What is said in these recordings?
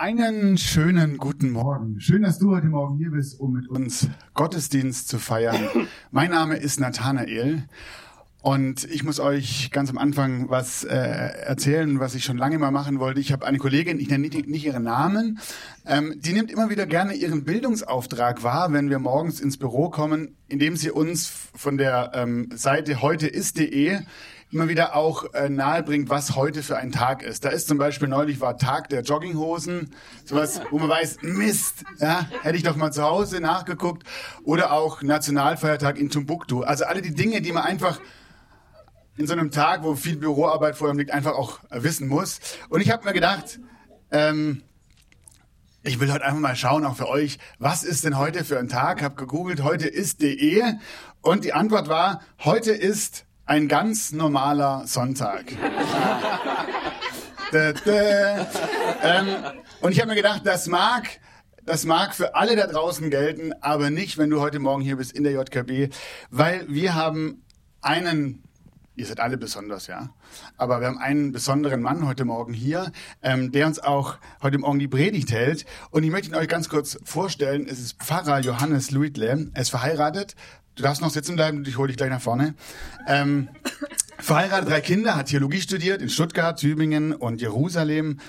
Einen schönen guten Morgen. Schön, dass du heute Morgen hier bist, um mit uns Gottesdienst zu feiern. Mein Name ist Nathanael und ich muss euch ganz am Anfang was äh, erzählen, was ich schon lange mal machen wollte. Ich habe eine Kollegin, ich nenne nicht, nicht ihren Namen, ähm, die nimmt immer wieder gerne ihren Bildungsauftrag wahr, wenn wir morgens ins Büro kommen, indem sie uns von der ähm, Seite heuteist.de immer wieder auch äh, nahebringt, was heute für ein Tag ist. Da ist zum Beispiel neulich war Tag der Jogginghosen, sowas, wo man weiß, Mist, ja, hätte ich doch mal zu Hause nachgeguckt. Oder auch Nationalfeiertag in Timbuktu. Also alle die Dinge, die man einfach in so einem Tag, wo viel Büroarbeit vor ihm liegt, einfach auch wissen muss. Und ich habe mir gedacht, ähm, ich will heute einfach mal schauen, auch für euch, was ist denn heute für ein Tag? Hab gegoogelt, heute ist.de und die Antwort war, heute ist ein ganz normaler Sonntag. da, da. Ähm, und ich habe mir gedacht, das mag, das mag für alle da draußen gelten, aber nicht, wenn du heute Morgen hier bist in der JKB, weil wir haben einen ihr seid alle besonders, ja. Aber wir haben einen besonderen Mann heute Morgen hier, ähm, der uns auch heute Morgen die Predigt hält. Und ich möchte ihn euch ganz kurz vorstellen. Es ist Pfarrer Johannes Luitle. Er ist verheiratet, Du darfst noch sitzen bleiben, ich hole dich gleich nach vorne. Ähm, verheiratet, drei Kinder, hat Theologie studiert in Stuttgart, Tübingen und Jerusalem.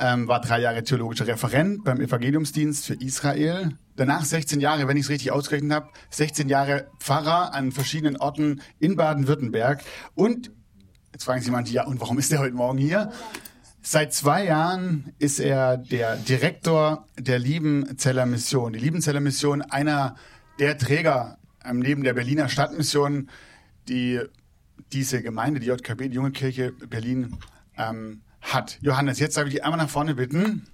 Ähm, war drei Jahre theologischer Referent beim Evangeliumsdienst für Israel. Danach 16 Jahre, wenn ich es richtig ausgerechnet habe, 16 Jahre Pfarrer an verschiedenen Orten in Baden-Württemberg. Und, jetzt fragen sich manche, ja, und warum ist er heute Morgen hier? Seit zwei Jahren ist er der Direktor der Liebenzeller Mission. Die Liebenzeller Mission, einer der Träger neben der Berliner Stadtmission, die diese Gemeinde, die JKB, die Junge Kirche Berlin, ähm, hat. Johannes, jetzt darf ich dich einmal nach vorne bitten.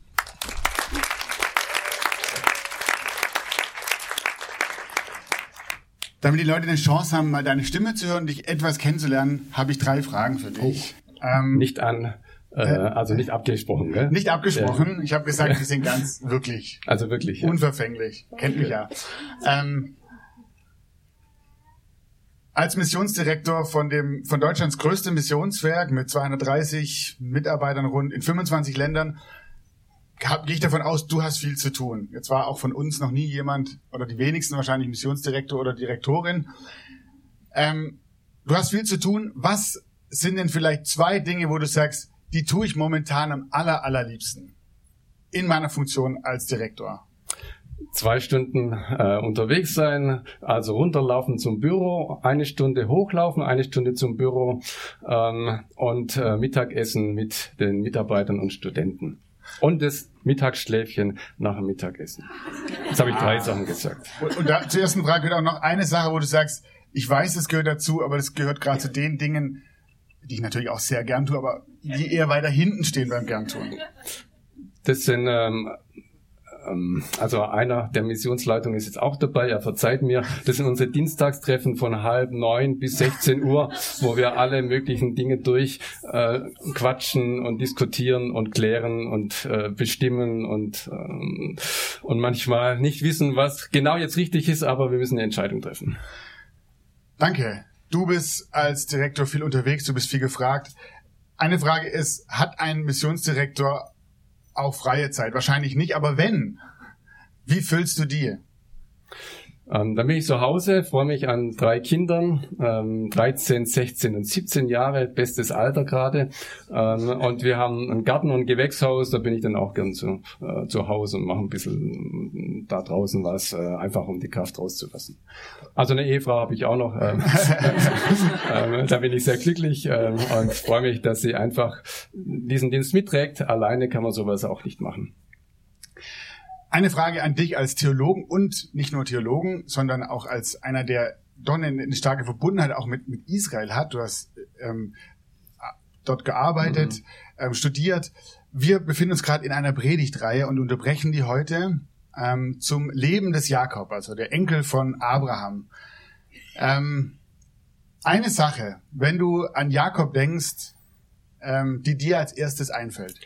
Damit die Leute eine Chance haben, mal deine Stimme zu hören und dich etwas kennenzulernen, habe ich drei Fragen für dich. Oh, ähm, nicht an, äh, also nicht abgesprochen, gell? Nicht abgesprochen. Ich habe gesagt, wir sind ganz wirklich. Also wirklich. Ja. Unverfänglich. Kennt mich ja. Ähm, als Missionsdirektor von dem von Deutschlands größtem Missionswerk mit 230 Mitarbeitern rund in 25 Ländern gehe ich davon aus, du hast viel zu tun. Jetzt war auch von uns noch nie jemand oder die wenigsten wahrscheinlich Missionsdirektor oder Direktorin. Ähm, du hast viel zu tun. Was sind denn vielleicht zwei Dinge, wo du sagst, die tue ich momentan am aller allerliebsten in meiner Funktion als Direktor? Zwei Stunden äh, unterwegs sein, also runterlaufen zum Büro, eine Stunde hochlaufen, eine Stunde zum Büro ähm, und äh, Mittagessen mit den Mitarbeitern und Studenten. Und das Mittagsschläfchen nach dem Mittagessen. Jetzt habe ich drei ah. Sachen gesagt. Und, und da, zur ersten Frage gehört auch noch eine Sache, wo du sagst, ich weiß, es gehört dazu, aber das gehört gerade zu den Dingen, die ich natürlich auch sehr gern tue, aber die eher weiter hinten stehen beim gern tun. Das sind ähm, ähm, also einer der Missionsleitung ist jetzt auch dabei, er verzeiht mir. Das sind unsere Dienstagstreffen von halb neun bis 16 Uhr, wo wir alle möglichen Dinge durch äh, und diskutieren und klären und äh, bestimmen und, ähm, und manchmal nicht wissen, was genau jetzt richtig ist, aber wir müssen eine Entscheidung treffen. Danke. Du bist als Direktor viel unterwegs, du bist viel gefragt. Eine Frage ist, hat ein Missionsdirektor auch freie Zeit? Wahrscheinlich nicht, aber wenn, wie füllst du die? Ähm, dann bin ich zu Hause, freue mich an drei Kindern, ähm, 13, 16 und 17 Jahre, bestes Alter gerade. Ähm, und wir haben einen Garten und ein Gewächshaus, da bin ich dann auch gern zu, äh, zu Hause und mache ein bisschen da draußen was, äh, einfach um die Kraft rauszulassen. Also eine Ehefrau habe ich auch noch, ähm, ähm, da bin ich sehr glücklich ähm, und freue mich, dass sie einfach diesen Dienst mitträgt. Alleine kann man sowas auch nicht machen. Eine Frage an dich als Theologen und nicht nur Theologen, sondern auch als einer, der doch eine, eine starke Verbundenheit auch mit, mit Israel hat. Du hast ähm, dort gearbeitet, mhm. ähm, studiert. Wir befinden uns gerade in einer Predigtreihe und unterbrechen die heute ähm, zum Leben des Jakob, also der Enkel von Abraham. Ähm, eine Sache, wenn du an Jakob denkst, ähm, die dir als erstes einfällt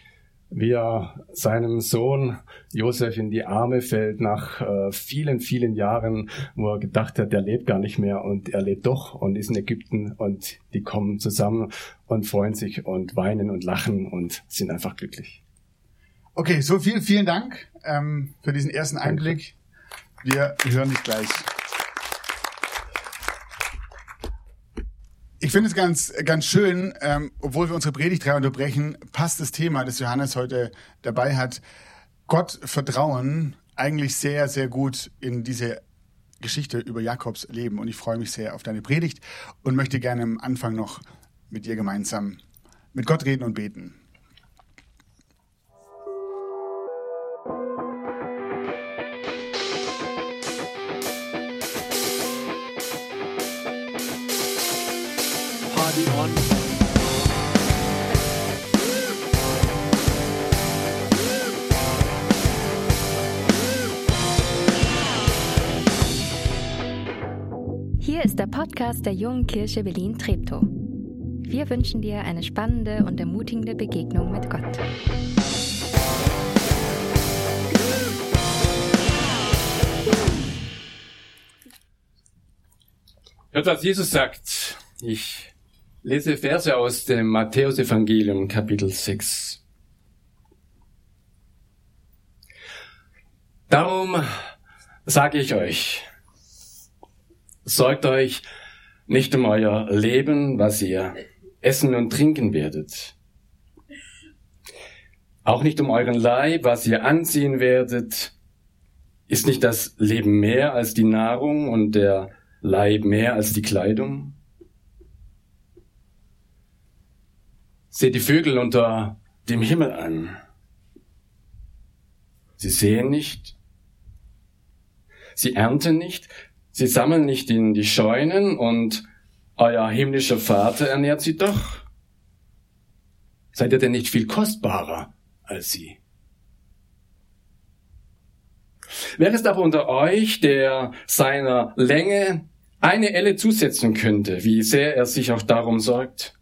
wie er seinem Sohn Josef in die Arme fällt nach äh, vielen, vielen Jahren, wo er gedacht hat, er lebt gar nicht mehr und er lebt doch und ist in Ägypten und die kommen zusammen und freuen sich und weinen und lachen und sind einfach glücklich. Okay, so viel, vielen Dank ähm, für diesen ersten Einblick. Wir hören dich gleich. Ich finde es ganz, ganz schön, ähm, obwohl wir unsere Predigtreihe unterbrechen, passt das Thema, das Johannes heute dabei hat, Gott vertrauen, eigentlich sehr, sehr gut in diese Geschichte über Jakobs Leben. Und ich freue mich sehr auf deine Predigt und möchte gerne am Anfang noch mit dir gemeinsam mit Gott reden und beten. Party. Hier ist der Podcast der Jungen Kirche Berlin-Treptow. Wir wünschen dir eine spannende und ermutigende Begegnung mit Gott. Hört, was Jesus sagt. Ich lese Verse aus dem Matthäusevangelium, Kapitel 6. Darum sage ich euch, sorgt euch nicht um euer Leben, was ihr essen und trinken werdet. Auch nicht um euren Leib, was ihr anziehen werdet. Ist nicht das Leben mehr als die Nahrung und der Leib mehr als die Kleidung? Seht die Vögel unter dem Himmel an. Sie sehen nicht, sie ernten nicht, sie sammeln nicht in die Scheunen und euer himmlischer Vater ernährt sie doch. Seid ihr denn nicht viel kostbarer als sie? Wer ist aber unter euch, der seiner Länge eine Elle zusetzen könnte, wie sehr er sich auch darum sorgt?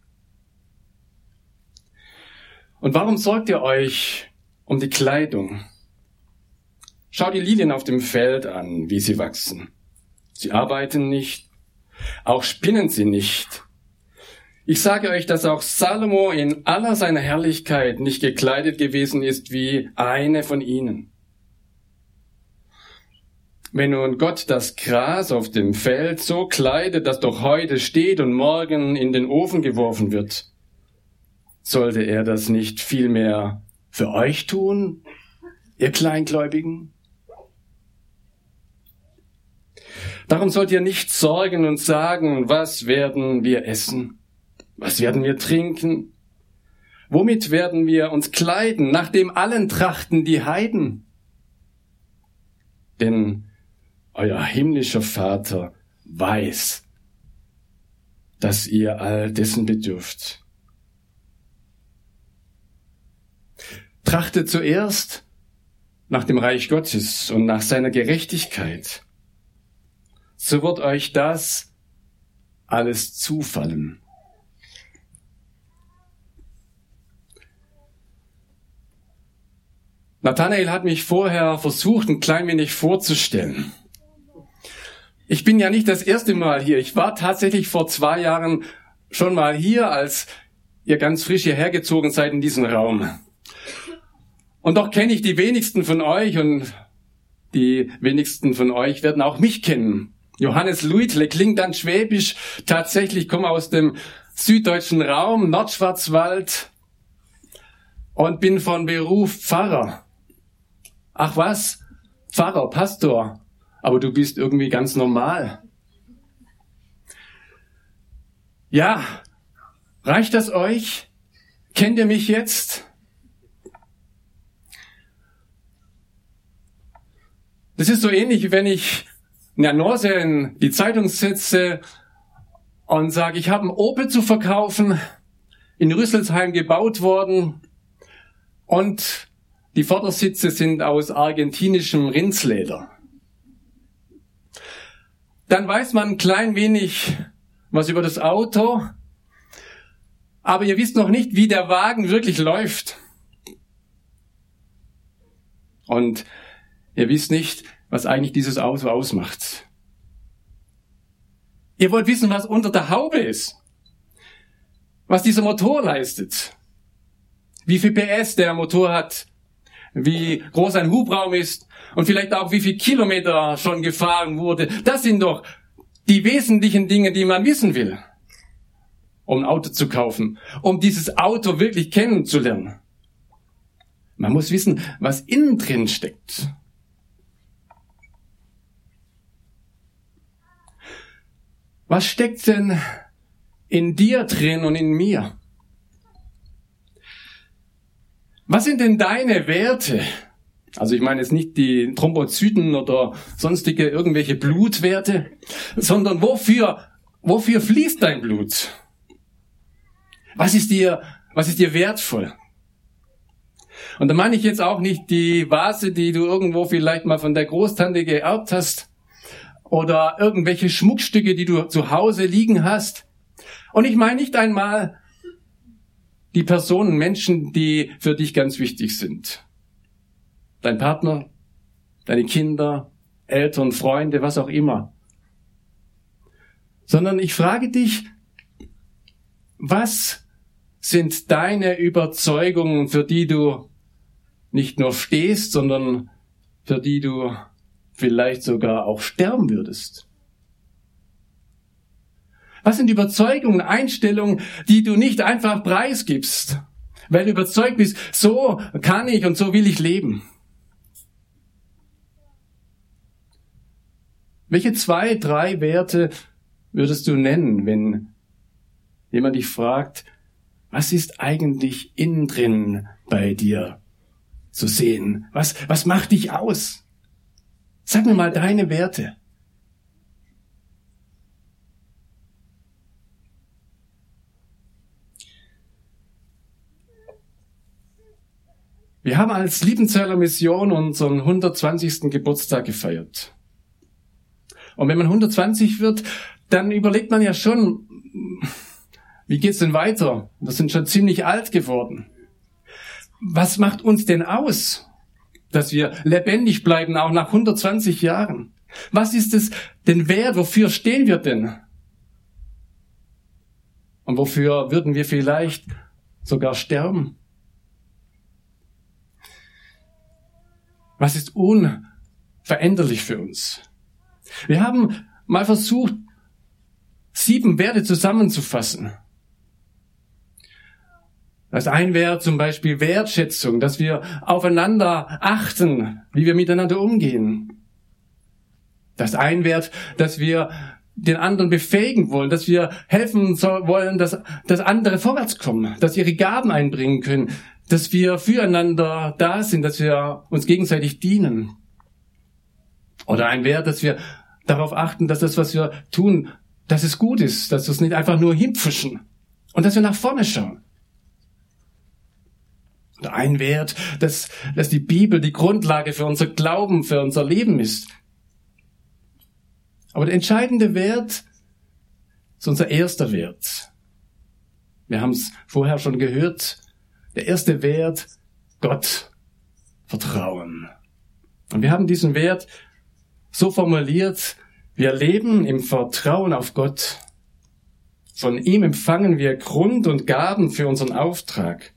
Und warum sorgt ihr euch um die Kleidung? Schau die Lilien auf dem Feld an, wie sie wachsen. Sie arbeiten nicht, auch spinnen sie nicht. Ich sage euch, dass auch Salomo in aller seiner Herrlichkeit nicht gekleidet gewesen ist wie eine von ihnen. Wenn nun Gott das Gras auf dem Feld so kleidet, dass doch heute steht und morgen in den Ofen geworfen wird, sollte er das nicht vielmehr für euch tun, ihr Kleingläubigen? Darum sollt ihr nicht sorgen und sagen, was werden wir essen? Was werden wir trinken? Womit werden wir uns kleiden, nachdem allen trachten die Heiden? Denn euer himmlischer Vater weiß, dass ihr all dessen bedürft. Trachtet zuerst nach dem Reich Gottes und nach seiner Gerechtigkeit so wird euch das alles zufallen. Nathanael hat mich vorher versucht, ein klein wenig vorzustellen. Ich bin ja nicht das erste Mal hier. Ich war tatsächlich vor zwei Jahren schon mal hier, als ihr ganz frisch hierher gezogen seid in diesen Raum. Und doch kenne ich die wenigsten von euch und die wenigsten von euch werden auch mich kennen. Johannes Luitle klingt dann schwäbisch. Tatsächlich komme aus dem süddeutschen Raum, Nordschwarzwald und bin von Beruf Pfarrer. Ach was? Pfarrer, Pastor. Aber du bist irgendwie ganz normal. Ja, reicht das euch? Kennt ihr mich jetzt? Das ist so ähnlich, wenn ich eine Annonce in die Zeitung setze und sage, ich habe ein Opel zu verkaufen, in Rüsselsheim gebaut worden und die Vordersitze sind aus argentinischem Rindsleder. Dann weiß man ein klein wenig was über das Auto, aber ihr wisst noch nicht, wie der Wagen wirklich läuft. Und ihr wisst nicht, was eigentlich dieses Auto ausmacht. Ihr wollt wissen, was unter der Haube ist. Was dieser Motor leistet. Wie viel PS der Motor hat. wie groß ein Hubraum ist und vielleicht auch wie viel Kilometer schon gefahren wurde. Das sind doch die wesentlichen Dinge, die man wissen will, um ein Auto zu kaufen, um dieses Auto wirklich kennenzulernen. Man muss wissen, was innen drin steckt. Was steckt denn in dir drin und in mir? Was sind denn deine Werte? Also ich meine jetzt nicht die Thrombozyten oder sonstige irgendwelche Blutwerte, sondern wofür, wofür fließt dein Blut? Was ist dir, was ist dir wertvoll? Und da meine ich jetzt auch nicht die Vase, die du irgendwo vielleicht mal von der Großtante geerbt hast oder irgendwelche Schmuckstücke, die du zu Hause liegen hast. Und ich meine nicht einmal die Personen, Menschen, die für dich ganz wichtig sind. Dein Partner, deine Kinder, Eltern, Freunde, was auch immer. Sondern ich frage dich, was sind deine Überzeugungen, für die du nicht nur stehst, sondern für die du vielleicht sogar auch sterben würdest? Was sind Überzeugungen, Einstellungen, die du nicht einfach preisgibst, weil du überzeugt bist, so kann ich und so will ich leben? Welche zwei, drei Werte würdest du nennen, wenn jemand dich fragt, was ist eigentlich innen drin bei dir zu sehen? Was, was macht dich aus? Sag mir mal deine Werte. Wir haben als Liebenzeller Mission unseren 120. Geburtstag gefeiert. Und wenn man 120 wird, dann überlegt man ja schon, wie geht's denn weiter? Wir sind schon ziemlich alt geworden. Was macht uns denn aus, dass wir lebendig bleiben, auch nach 120 Jahren? Was ist es denn wert? Wofür stehen wir denn? Und wofür würden wir vielleicht sogar sterben? Was ist unveränderlich für uns? Wir haben mal versucht, sieben Werte zusammenzufassen. Das ein wäre zum Beispiel Wertschätzung, dass wir aufeinander achten, wie wir miteinander umgehen. Das ein Wert, dass wir den anderen befähigen wollen, dass wir helfen wollen, dass, dass andere vorwärts kommen, dass ihre Gaben einbringen können, dass wir füreinander da sind, dass wir uns gegenseitig dienen. Oder ein Wert, dass wir darauf achten, dass das, was wir tun, dass es gut ist, dass wir es nicht einfach nur hinpfuschen und dass wir nach vorne schauen. Ein Wert, dass, dass die Bibel die Grundlage für unser Glauben, für unser Leben ist. Aber der entscheidende Wert ist unser erster Wert. Wir haben es vorher schon gehört, der erste Wert, Gott vertrauen. Und wir haben diesen Wert so formuliert, wir leben im Vertrauen auf Gott. Von ihm empfangen wir Grund und Gaben für unseren Auftrag.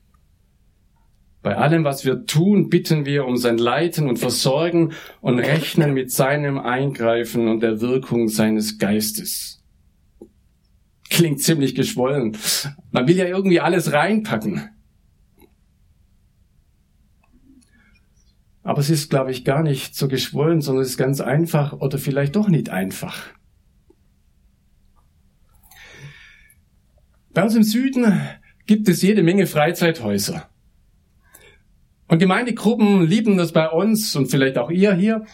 Bei allem, was wir tun, bitten wir um sein Leiten und Versorgen und rechnen mit seinem Eingreifen und der Wirkung seines Geistes. Klingt ziemlich geschwollen. Man will ja irgendwie alles reinpacken. Aber es ist, glaube ich, gar nicht so geschwollen, sondern es ist ganz einfach oder vielleicht doch nicht einfach. Bei uns im Süden gibt es jede Menge Freizeithäuser. Und Gemeindegruppen lieben das bei uns und vielleicht auch ihr hier,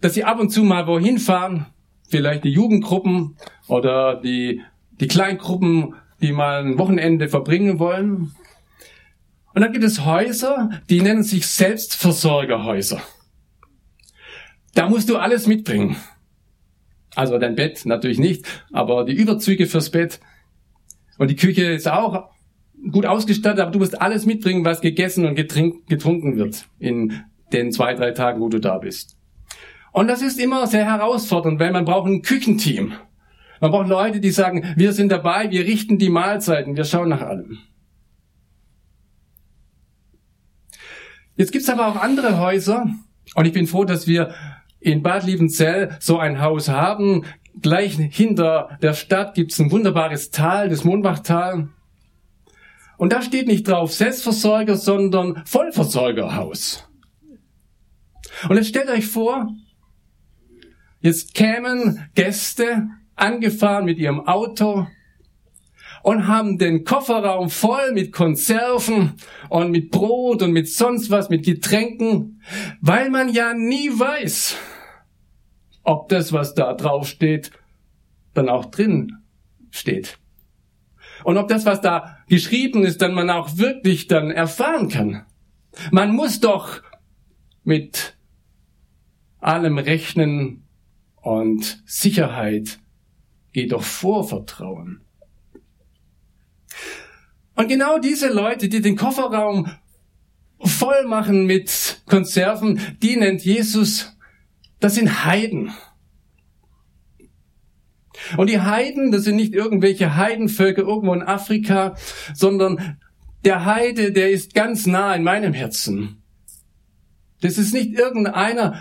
dass sie ab und zu mal wohin fahren, vielleicht die Jugendgruppen oder die, die Kleingruppen, die mal ein Wochenende verbringen wollen. Und dann gibt es Häuser, die nennen sich Selbstversorgerhäuser. Da musst du alles mitbringen. Also dein Bett natürlich nicht, aber die Überzüge fürs Bett. Und die Küche ist auch gut ausgestattet, aber du musst alles mitbringen, was gegessen und getrunken wird in den zwei, drei Tagen, wo du da bist. Und das ist immer sehr herausfordernd, weil man braucht ein Küchenteam. Man braucht Leute, die sagen, wir sind dabei, wir richten die Mahlzeiten, wir schauen nach allem. Jetzt gibt's aber auch andere Häuser und ich bin froh, dass wir in Bad Liebenzell so ein Haus haben. Gleich hinter der Stadt gibt's ein wunderbares Tal, das Mondbachtal. Und da steht nicht drauf Selbstversorger, sondern Vollversorgerhaus. Und jetzt stellt euch vor, jetzt kämen Gäste angefahren mit ihrem Auto und haben den Kofferraum voll mit Konserven und mit Brot und mit sonst was, mit Getränken, weil man ja nie weiß, ob das, was da drauf steht, dann auch drin steht. Und ob das, was da geschrieben ist, dann man auch wirklich dann erfahren kann. Man muss doch mit allem rechnen und Sicherheit geht doch vor Vertrauen. Und genau diese Leute, die den Kofferraum voll machen mit Konserven, die nennt Jesus, das sind Heiden. Und die Heiden, das sind nicht irgendwelche Heidenvölker irgendwo in Afrika, sondern der Heide, der ist ganz nah in meinem Herzen. Das ist nicht irgendeiner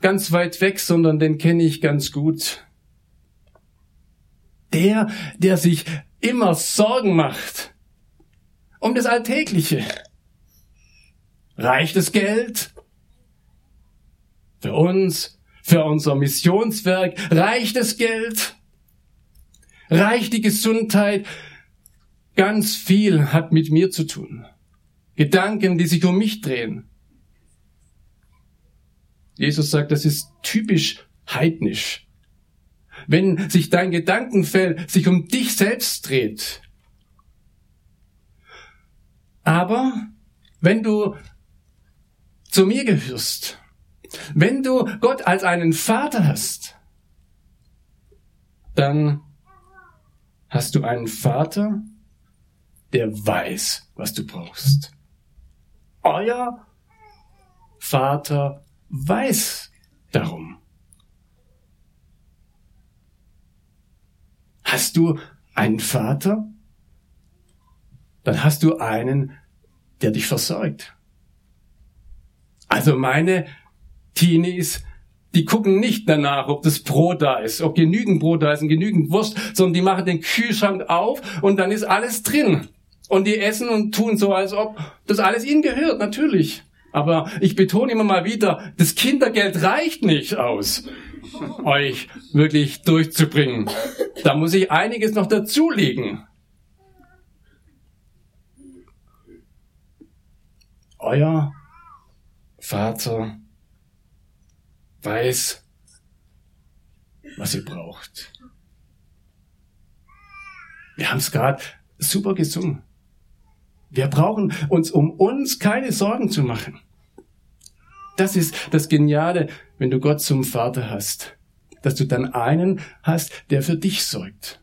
ganz weit weg, sondern den kenne ich ganz gut. Der, der sich immer Sorgen macht um das Alltägliche. Reicht das Geld? Für uns, für unser Missionswerk, reicht das Geld? Reicht die Gesundheit? Ganz viel hat mit mir zu tun. Gedanken, die sich um mich drehen. Jesus sagt, das ist typisch heidnisch. Wenn sich dein Gedankenfeld sich um dich selbst dreht, aber wenn du zu mir gehörst, wenn du Gott als einen Vater hast, dann hast du einen Vater, der weiß, was du brauchst. Euer Vater weiß darum. Hast du einen Vater? dann hast du einen, der dich versorgt. Also meine Teenies, die gucken nicht danach, ob das Brot da ist, ob genügend Brot da ist und genügend Wurst, sondern die machen den Kühlschrank auf und dann ist alles drin. Und die essen und tun so, als ob das alles ihnen gehört, natürlich. Aber ich betone immer mal wieder, das Kindergeld reicht nicht aus, euch wirklich durchzubringen. Da muss ich einiges noch dazulegen. euer Vater weiß, was ihr braucht. Wir haben es gerade super gesungen. Wir brauchen uns um uns keine Sorgen zu machen. Das ist das Geniale, wenn du Gott zum Vater hast, dass du dann einen hast, der für dich sorgt.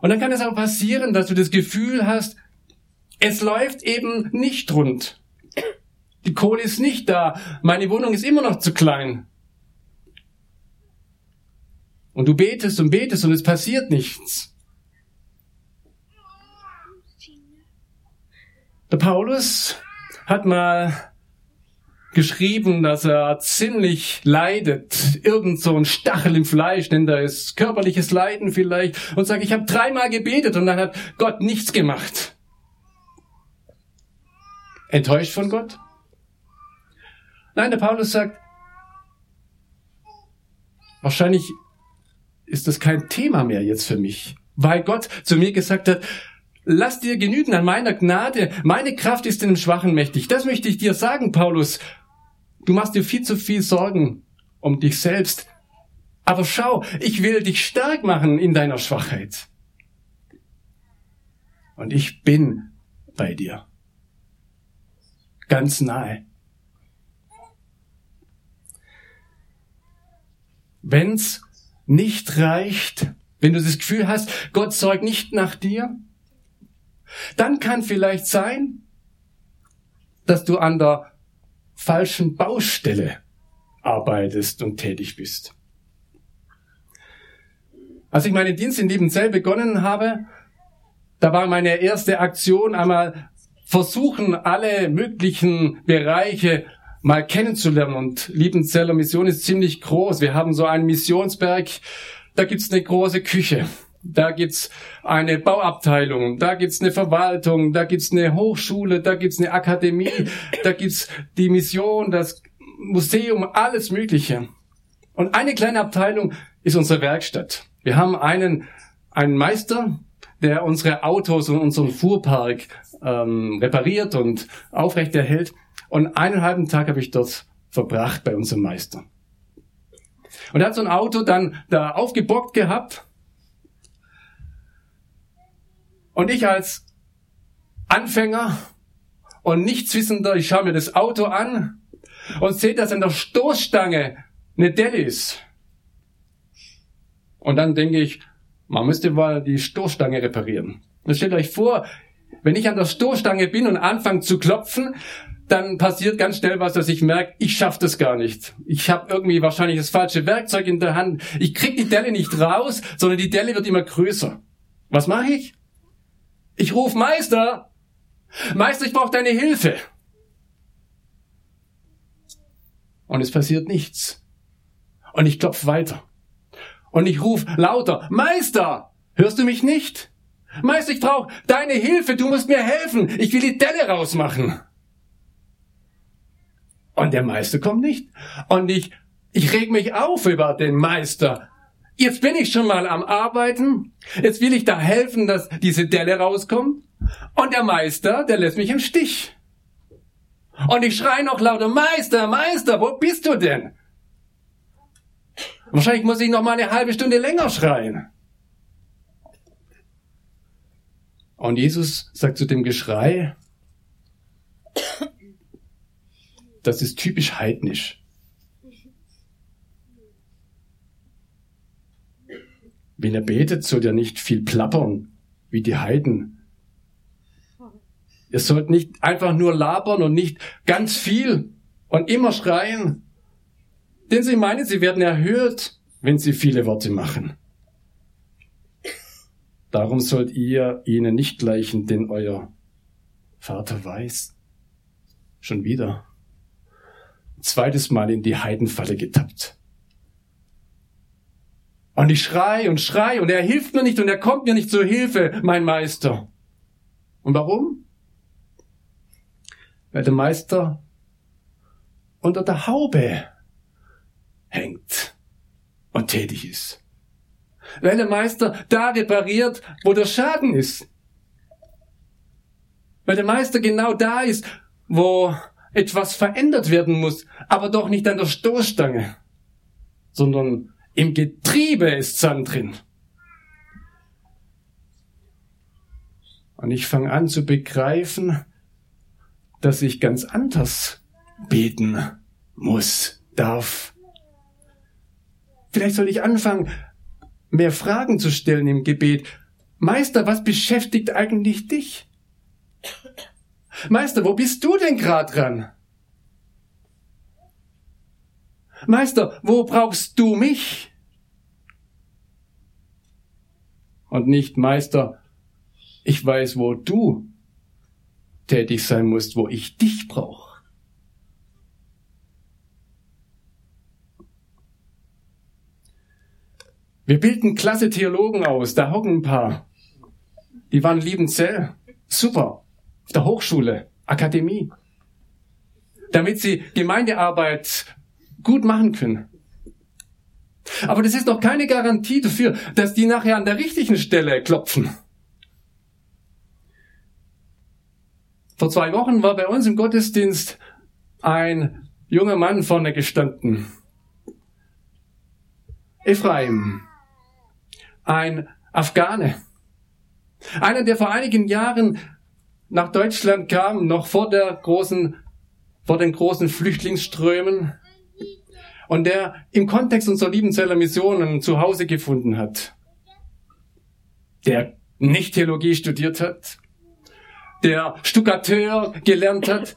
Und dann kann es auch passieren, dass du das Gefühl hast, es läuft eben nicht rund. Die Kohle ist nicht da. Meine Wohnung ist immer noch zu klein. Und du betest und betest und es passiert nichts. Der Paulus hat mal geschrieben, dass er ziemlich leidet. Irgend so ein Stachel im Fleisch, denn da ist körperliches Leiden vielleicht. Und sagt, ich habe dreimal gebetet und dann hat Gott nichts gemacht. Enttäuscht von Gott? Nein, der Paulus sagt, wahrscheinlich ist das kein Thema mehr jetzt für mich, weil Gott zu mir gesagt hat, lass dir genügen an meiner Gnade, meine Kraft ist in dem Schwachen mächtig. Das möchte ich dir sagen, Paulus. Du machst dir viel zu viel Sorgen um dich selbst. Aber schau, ich will dich stark machen in deiner Schwachheit. Und ich bin bei dir ganz nahe. Wenn's nicht reicht, wenn du das Gefühl hast, Gott sorgt nicht nach dir, dann kann vielleicht sein, dass du an der falschen Baustelle arbeitest und tätig bist. Als ich meinen Dienst in Liebenzell begonnen habe, da war meine erste Aktion einmal versuchen alle möglichen Bereiche mal kennenzulernen. Und Liebenzeller Mission ist ziemlich groß. Wir haben so einen Missionsberg, da gibt's eine große Küche. Da gibt's eine Bauabteilung, da gibt's eine Verwaltung, da gibt's eine Hochschule, da gibt's eine Akademie, da gibt's die Mission, das Museum, alles Mögliche. Und eine kleine Abteilung ist unsere Werkstatt. Wir haben einen, einen Meister, der unsere Autos und unseren Fuhrpark ähm, repariert und aufrechterhält. Und einen halben Tag habe ich dort verbracht bei unserem Meister. Und er hat so ein Auto dann da aufgebockt gehabt. Und ich als Anfänger und Nichtswissender, ich schaue mir das Auto an und sehe, dass an der Stoßstange eine Delle ist. Und dann denke ich, man müsste mal die Stoßstange reparieren. Und stellt euch vor, wenn ich an der Stoßstange bin und anfange zu klopfen, dann passiert ganz schnell was, dass ich merke, ich schaffe das gar nicht. Ich habe irgendwie wahrscheinlich das falsche Werkzeug in der Hand. Ich krieg die Delle nicht raus, sondern die Delle wird immer größer. Was mache ich? Ich ruf Meister. Meister, ich brauche deine Hilfe. Und es passiert nichts. Und ich klopfe weiter. Und ich ruf lauter, Meister, hörst du mich nicht? Meister, ich brauche deine Hilfe, du musst mir helfen. Ich will die Delle rausmachen. Und der Meister kommt nicht. Und ich, ich reg mich auf über den Meister. Jetzt bin ich schon mal am Arbeiten. Jetzt will ich da helfen, dass diese Delle rauskommt. Und der Meister, der lässt mich im Stich. Und ich schrei noch lauter, Meister, Meister, wo bist du denn? Wahrscheinlich muss ich noch mal eine halbe Stunde länger schreien. Und Jesus sagt zu dem Geschrei, das ist typisch heidnisch. Wenn er betet, soll er nicht viel plappern, wie die Heiden. Ihr sollt nicht einfach nur labern und nicht ganz viel und immer schreien. Denn sie meinen, sie werden erhört, wenn sie viele Worte machen. Darum sollt ihr ihnen nicht gleichen, denn euer Vater weiß. Schon wieder. Zweites Mal in die Heidenfalle getappt. Und ich schrei und schrei und er hilft mir nicht und er kommt mir nicht zur Hilfe, mein Meister. Und warum? Weil der Meister unter der Haube hängt und tätig ist. Weil der Meister da repariert, wo der Schaden ist. Weil der Meister genau da ist, wo etwas verändert werden muss, aber doch nicht an der Stoßstange, sondern im Getriebe ist Sand drin. Und ich fange an zu begreifen, dass ich ganz anders beten muss, darf, Vielleicht soll ich anfangen, mehr Fragen zu stellen im Gebet. Meister, was beschäftigt eigentlich dich? Meister, wo bist du denn grad dran? Meister, wo brauchst du mich? Und nicht, Meister, ich weiß, wo du tätig sein musst, wo ich dich brauche. Wir bilden klasse Theologen aus, da hocken ein paar. Die waren Liebenzell. Super. Auf der Hochschule, Akademie. Damit sie Gemeindearbeit gut machen können. Aber das ist noch keine Garantie dafür, dass die nachher an der richtigen Stelle klopfen. Vor zwei Wochen war bei uns im Gottesdienst ein junger Mann vorne gestanden. Ephraim ein Afghane. Einer, der vor einigen Jahren nach Deutschland kam, noch vor der großen, vor den großen Flüchtlingsströmen und der im Kontext unserer Liebenzeller Missionen zu Hause gefunden hat. Der nicht Theologie studiert hat, der Stuckateur gelernt hat,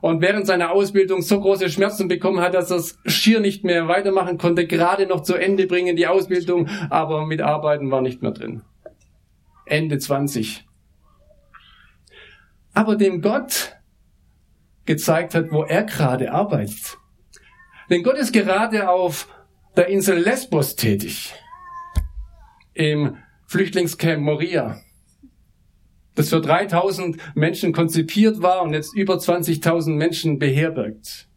und während seiner Ausbildung so große Schmerzen bekommen hat, dass er es schier nicht mehr weitermachen konnte, gerade noch zu Ende bringen, die Ausbildung, aber mit Arbeiten war nicht mehr drin. Ende 20. aber dem Gott gezeigt hat, wo er gerade arbeitet. Denn Gott ist gerade auf der Insel Lesbos tätig, im Flüchtlingscamp Moria, das für 3000 Menschen konzipiert war und jetzt über 20.000 Menschen beherbergt.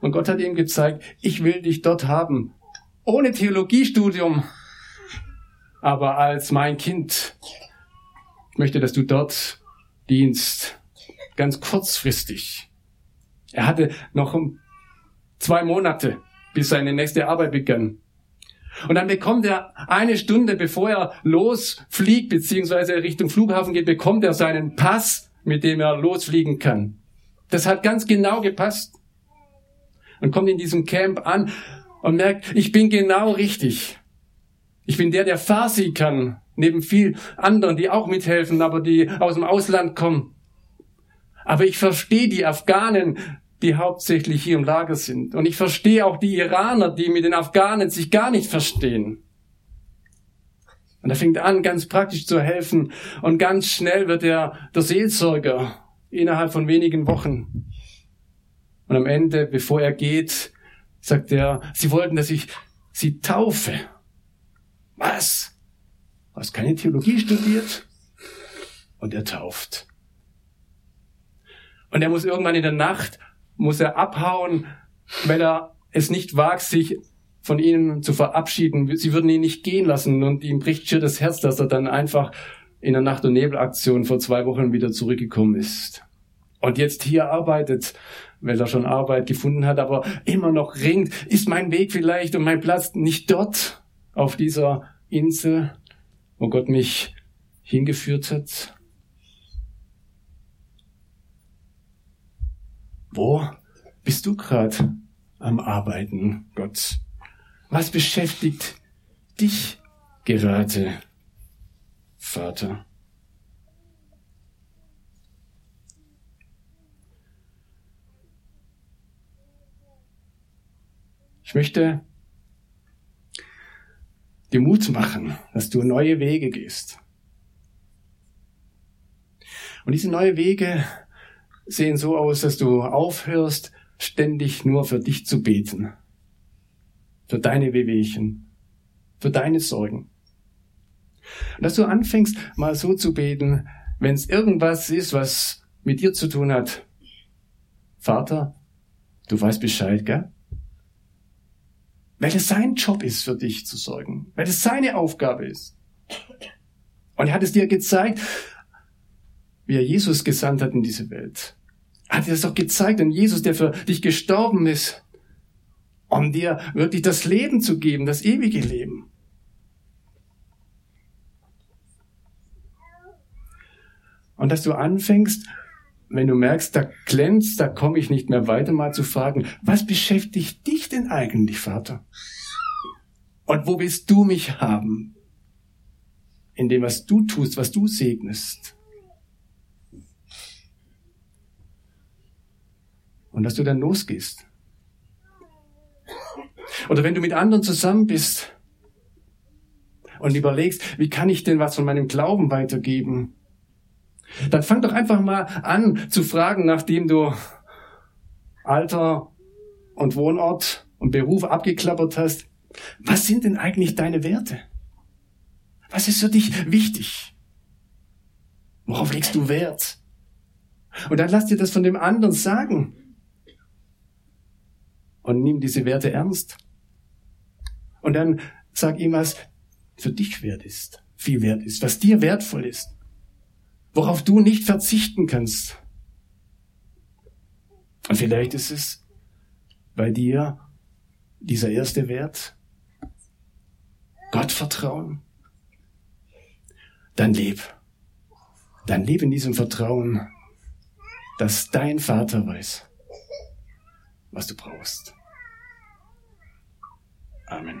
Und Gott hat ihm gezeigt, ich will dich dort haben, ohne Theologiestudium, aber als mein Kind. Möchte, dass du dort dienst, ganz kurzfristig. Er hatte noch zwei Monate, bis seine nächste Arbeit begann. Und dann bekommt er eine Stunde, bevor er losfliegt, beziehungsweise Richtung Flughafen geht, bekommt er seinen Pass, mit dem er losfliegen kann. Das hat ganz genau gepasst. Und kommt in diesem Camp an und merkt, ich bin genau richtig. Ich bin der, der Farsi kann, neben viel anderen, die auch mithelfen, aber die aus dem Ausland kommen. Aber ich verstehe die Afghanen, die hauptsächlich hier im Lager sind. Und ich verstehe auch die Iraner, die mit den Afghanen sich gar nicht verstehen. Und er fängt an, ganz praktisch zu helfen. Und ganz schnell wird er der Seelsorger innerhalb von wenigen Wochen. Und am Ende, bevor er geht, sagt er, sie wollten, dass ich sie taufe. Was? Hast keine Theologie studiert? Und er tauft. Und er muss irgendwann in der Nacht, muss er abhauen, weil er es nicht wagt, sich von ihnen zu verabschieden. Sie würden ihn nicht gehen lassen und ihm bricht schier das Herz, dass er dann einfach in der Nacht- und Nebelaktion vor zwei Wochen wieder zurückgekommen ist. Und jetzt hier arbeitet, weil er schon Arbeit gefunden hat, aber immer noch ringt, ist mein Weg vielleicht und mein Platz nicht dort auf dieser Insel, wo Gott mich hingeführt hat? Wo bist du gerade am Arbeiten, Gott? Was beschäftigt dich gerade, Vater? Ich möchte dir Mut machen, dass du neue Wege gehst. Und diese neue Wege sehen so aus, dass du aufhörst, ständig nur für dich zu beten. Für deine Wehwehchen. Für deine Sorgen. Und dass du anfängst, mal so zu beten, wenn es irgendwas ist, was mit dir zu tun hat. Vater, du weißt Bescheid, gell? Weil es sein Job ist, für dich zu sorgen. Weil es seine Aufgabe ist. Und er hat es dir gezeigt, wie er Jesus gesandt hat in diese Welt. Er hat dir das doch gezeigt, ein Jesus, der für dich gestorben ist, um dir wirklich das Leben zu geben, das ewige Leben. Und dass du anfängst, wenn du merkst, da glänzt, da komme ich nicht mehr weiter, mal zu fragen, was beschäftigt dich denn eigentlich, Vater? Und wo willst du mich haben? In dem, was du tust, was du segnest. Und dass du dann losgehst. Oder wenn du mit anderen zusammen bist und überlegst, wie kann ich denn was von meinem Glauben weitergeben? Dann fang doch einfach mal an zu fragen, nachdem du Alter und Wohnort und Beruf abgeklappert hast. Was sind denn eigentlich deine Werte? Was ist für dich wichtig? Worauf legst du Wert? Und dann lass dir das von dem anderen sagen. Und nimm diese Werte ernst. Und dann sag ihm, was für dich wert ist, viel wert ist, was dir wertvoll ist worauf du nicht verzichten kannst. Und vielleicht ist es bei dir dieser erste Wert, Gott vertrauen. Dann leb. Dann leb in diesem Vertrauen, dass dein Vater weiß, was du brauchst. Amen.